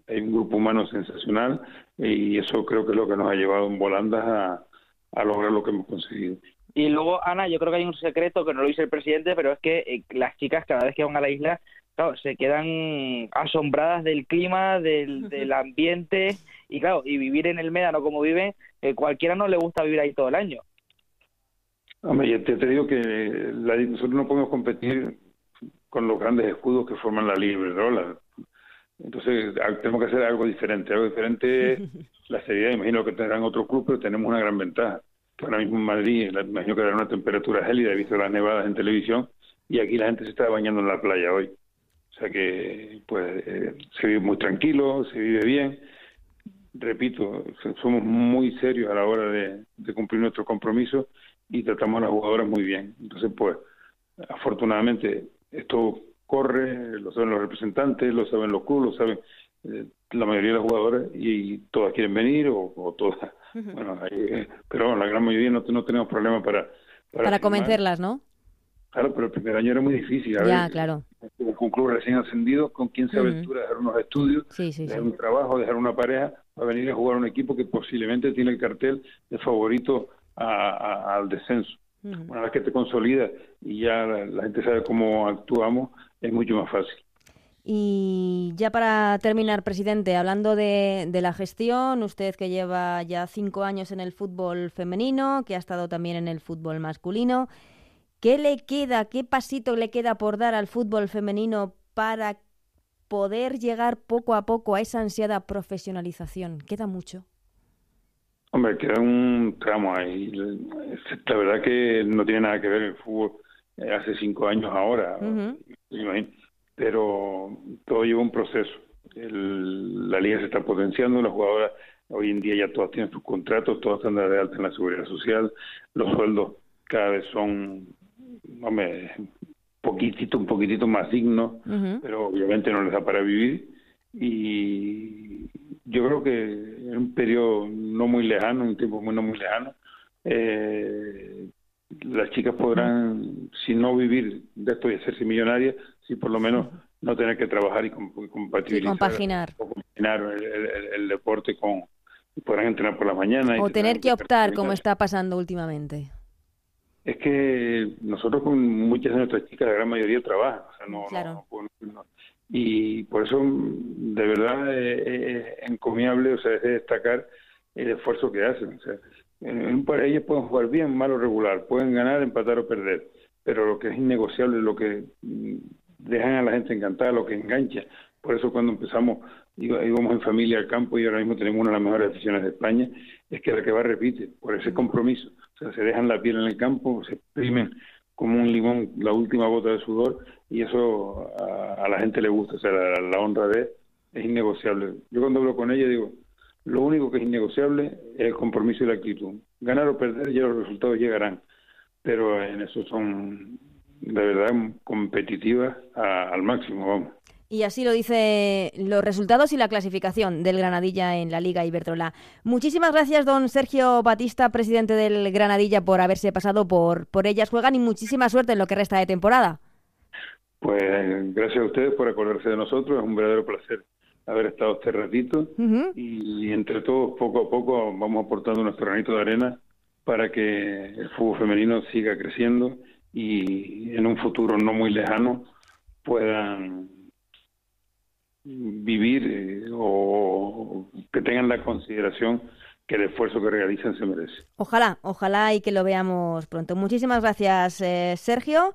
hay un grupo humano sensacional y eso creo que es lo que nos ha llevado en volandas a, a lograr lo que hemos conseguido. Y luego, Ana, yo creo que hay un secreto que no lo dice el presidente, pero es que eh, las chicas cada vez que van a la isla, claro, se quedan asombradas del clima, del, del ambiente y claro, y vivir en el Médano como viven, eh, cualquiera no le gusta vivir ahí todo el año. Hombre, ya te, te digo que la- nosotros no podemos competir con los grandes escudos que forman la Liga Iberdrola. Entonces a- tenemos que hacer algo diferente. Algo diferente es la seriedad. Imagino que tendrán otros clubes, pero tenemos una gran ventaja. Que ahora mismo en Madrid, imagino que dará una temperatura gélida. He visto las nevadas en televisión y aquí la gente se está bañando en la playa hoy. O sea que pues eh, se vive muy tranquilo, se vive bien. Repito, so- somos muy serios a la hora de, de cumplir nuestros compromisos y tratamos a las jugadoras muy bien. Entonces, pues, afortunadamente esto corre, lo saben los representantes, lo saben los clubes, lo saben eh, la mayoría de las jugadoras y, todas quieren venir o, o todas. Bueno, hay, eh, pero la gran mayoría no, no tenemos problema para... Para firmar. convencerlas, ¿no? Claro, pero el primer año era muy difícil. A Ya, ver, claro. un club recién ascendido, ¿con quién se aventura a dejar unos estudios, Sí, sí, sí. dejar un trabajo, dejar una pareja, para venir a jugar a un equipo que posiblemente tiene el cartel de favorito a- a- al descenso? Una vez que te consolidas y ya la, la gente sabe cómo actuamos, es mucho más fácil. Y ya para terminar, presidente, hablando de, de la gestión, usted que lleva ya cinco años en el fútbol femenino, que ha estado también en el fútbol masculino, ¿qué le queda, qué pasito le queda por dar al fútbol femenino para poder llegar poco a poco a esa ansiada profesionalización? ¿Queda mucho? Hombre, queda un tramo ahí. La verdad que no tiene nada que ver el fútbol eh, hace cinco años ahora, pero todo lleva un proceso. El- la liga se está potenciando, las jugadoras hoy en día ya todas tienen sus contratos, todas están de alta en la seguridad social, los sueldos cada vez son, hombre, poquitito, un poquitito más dignos, pero obviamente no les da para vivir y yo creo que en un periodo no muy lejano, un tiempo muy no muy lejano, eh, las chicas podrán, si no vivir de esto y hacerse millonarias, si por lo menos no tener que trabajar y com- compatibilizar compaginar. o compaginar el, el- el deporte con podrán entrenar por la mañana O tener que optar, como está pasando últimamente. Es que nosotros con muchas de nuestras chicas, la gran mayoría trabajan, o sea, no- Claro. no- no- y por eso de verdad eh, es encomiable, o sea, de destacar el esfuerzo que hacen, o sea, en, ellas pueden jugar bien, mal o regular, pueden ganar, empatar o perder, pero lo que es innegociable, lo que mm, dejan a la gente encantada, lo que engancha, por eso cuando empezamos íbamos en familia al campo y ahora mismo tenemos una de las mejores aficiones de España, es que la que va repite, por ese compromiso. O sea, se dejan la piel en el campo, se exprimen como un limón la última gota de sudor y eso a, la gente le gusta, o sea, la, la honradez es innegociable. Yo cuando hablo con ella digo, lo único que es innegociable es el compromiso y la actitud. Ganar o perder ya los resultados llegarán, pero en eso son de verdad competitivas a- al máximo, vamos. Y así lo dice los resultados y la clasificación del Granadilla en la Liga Iberdrola. Muchísimas gracias, don Sergio Batista, presidente del Granadilla, por haberse pasado por, por ellas juegan y muchísima suerte en lo que resta de temporada. Pues gracias a ustedes por acordarse de nosotros, es un verdadero placer haber estado este ratito y entre todos poco a poco vamos aportando nuestro granito de arena para que el fútbol femenino siga creciendo y en un futuro no muy lejano puedan vivir eh, o que tengan la consideración que el esfuerzo que realizan se merece. Ojalá, ojalá y que lo veamos pronto. Muchísimas gracias, eh, Sergio.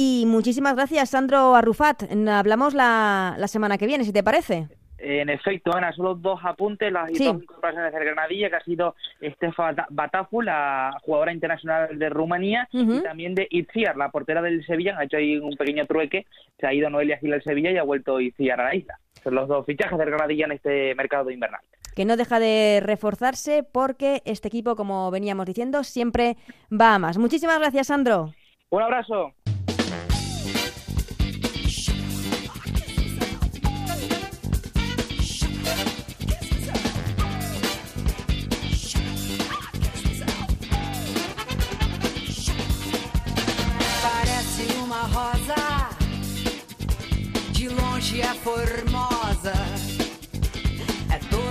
Y muchísimas gracias, Sandro Arrufat. Hablamos la, la semana que viene, si te parece. En efecto, Ana, solo dos apuntes, las Sí. dos incorporaciones del Granadilla, que ha sido Estefa Batafu, la jugadora internacional de Rumanía, y también de Itziar, la portera del Sevilla, ha hecho ahí un pequeño trueque, se ha ido Noelia Gil al Sevilla y ha vuelto Itziar a la isla. Son los dos fichajes del Granadilla en este mercado invernal. que no deja de reforzarse porque este equipo, como veníamos diciendo, siempre va a más. Muchísimas gracias, Sandro. Un abrazo.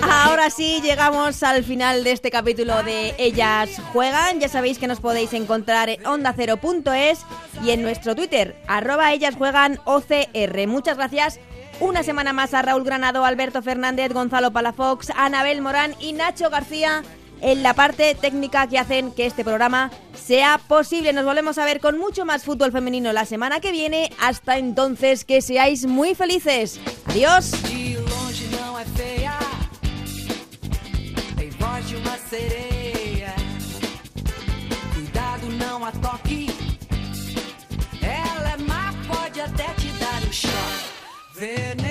Ahora sí, llegamos al final de este capítulo de Ellas Juegan. Ya sabéis que nos podéis encontrar en ondacero.es y en nuestro Twitter, arroba Ellas Juegan OCR. Muchas gracias. Una semana más a Raúl Granado, Alberto Fernández, Gonzalo Palafox, Anabel Morán y Nacho García en la parte técnica que hacen que este programa sea posible. Nos volvemos a ver con mucho más fútbol femenino la semana que viene. Hasta entonces, que seáis muy felices. Adiós. Ela é má, pode até te dar um choque.